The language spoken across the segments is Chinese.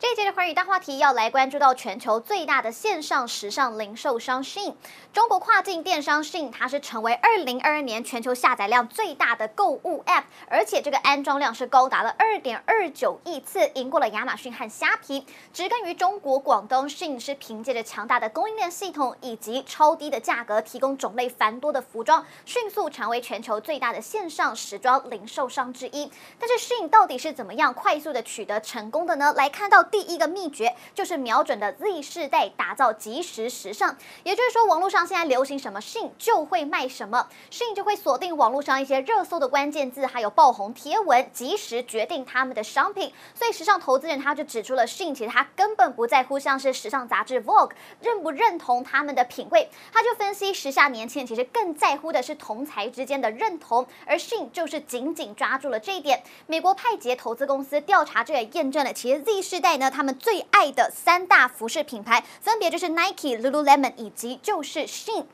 这一节的寰宇大话题要来关注到全球最大的线上时尚零售商 SHIN 中国跨境电商 SHIN 它是成为二零二二年全球下载量最大的购物 App，而且这个安装量是高达了二点二九亿次，赢过了亚马逊和虾皮。植根于中国广东，Shein 是凭借着强大的供应链系统以及超低的价格，提供种类繁多的服装，迅速成为全球最大的线上时装零售商之一。但是 SHIN 到底是怎么样快速的取得成功的呢？来看到。第一个秘诀就是瞄准的 Z 世代，打造即时时尚。也就是说，网络上现在流行什么 she 就会卖什么 she 就会锁定网络上一些热搜的关键字，还有爆红贴文，即时决定他们的商品。所以，时尚投资人他就指出了 she 其实他根本不在乎像是时尚杂志 Vogue 认不认同他们的品味，他就分析时下年轻人其实更在乎的是同才之间的认同，而 she 就是紧紧抓住了这一点。美国派杰投资公司调查这也验证了，其实 Z 世代。那他们最爱的三大服饰品牌，分别就是 Nike、Lululemon 以及就是 Shin。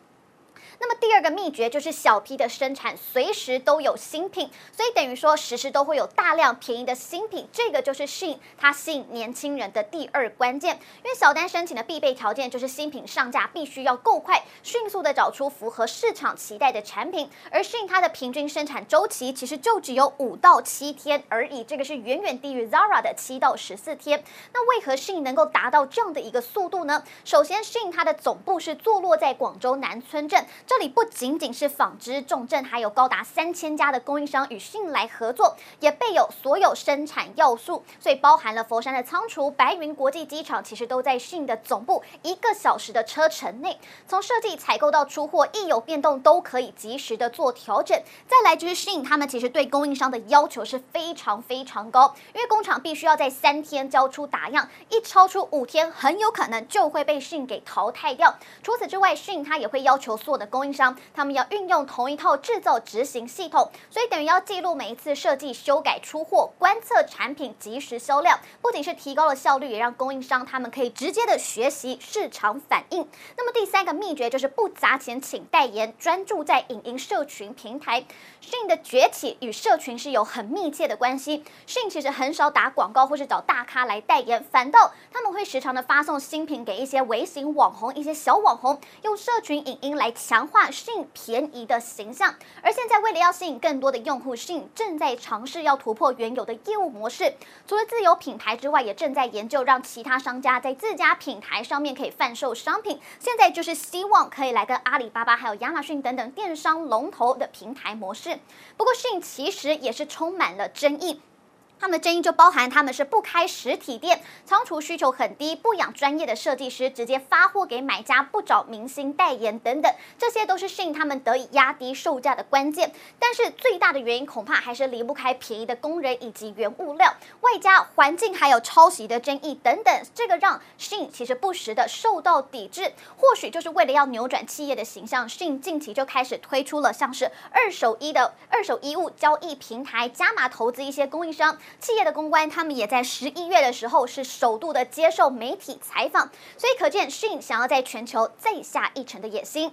那么第二个秘诀就是小批的生产，随时都有新品，所以等于说时时都会有大量便宜的新品，这个就是适应它吸引年轻人的第二关键。因为小单申请的必备条件就是新品上架必须要够快，迅速的找出符合市场期待的产品。而适应它的平均生产周期其实就只有五到七天而已，这个是远远低于 Zara 的七到十四天。那为何适应能够达到这样的一个速度呢？首先适应它的总部是坐落在广州南村镇。这里不仅仅是纺织重镇，还有高达三千家的供应商与 Shein 来合作，也备有所有生产要素，所以包含了佛山的仓储、白云国际机场，其实都在 Shein 的总部一个小时的车程内。从设计、采购到出货，一有变动都可以及时的做调整。再来就是 Shein，他们其实对供应商的要求是非常非常高，因为工厂必须要在三天交出打样，一超出五天，很有可能就会被 Shein 给淘汰掉。除此之外，Shein 他也会要求所有的供应商，他们要运用同一套制造执行系统，所以等于要记录每一次设计、修改、出货、观测产品、及时销量，不仅是提高了效率，也让供应商他们可以直接的学习市场反应。那么第三个秘诀就是不砸钱请代言，专注在影音社群平台。迅的崛起与社群是有很密切的关系。迅其实很少打广告或是找大咖来代言，反倒他们会时常的发送新品给一些微型网红、一些小网红，用社群影音来强强化迅便宜的形象，而现在为了要吸引更多的用户迅正在尝试要突破原有的业务模式。除了自有品牌之外，也正在研究让其他商家在自家品牌上面可以贩售商品。现在就是希望可以来跟阿里巴巴还有亚马逊等等电商龙头的平台模式。不过迅其实也是充满了争议。他们的争议就包含他们是不开实体店，仓储需求很低，不养专业的设计师，直接发货给买家，不找明星代言等等，这些都是 Shein 他们得以压低售价的关键。但是最大的原因恐怕还是离不开便宜的工人以及原物料，外加环境还有抄袭的争议等等，这个让迅其实不时的受到抵制。或许就是为了要扭转企业的形象迅近期就开始推出了像是二手衣的二手衣物交易平台，加码投资一些供应商。企业的公关，他们也在十一月的时候是首度的接受媒体采访，所以可见 Shin 想要在全球再下一城的野心。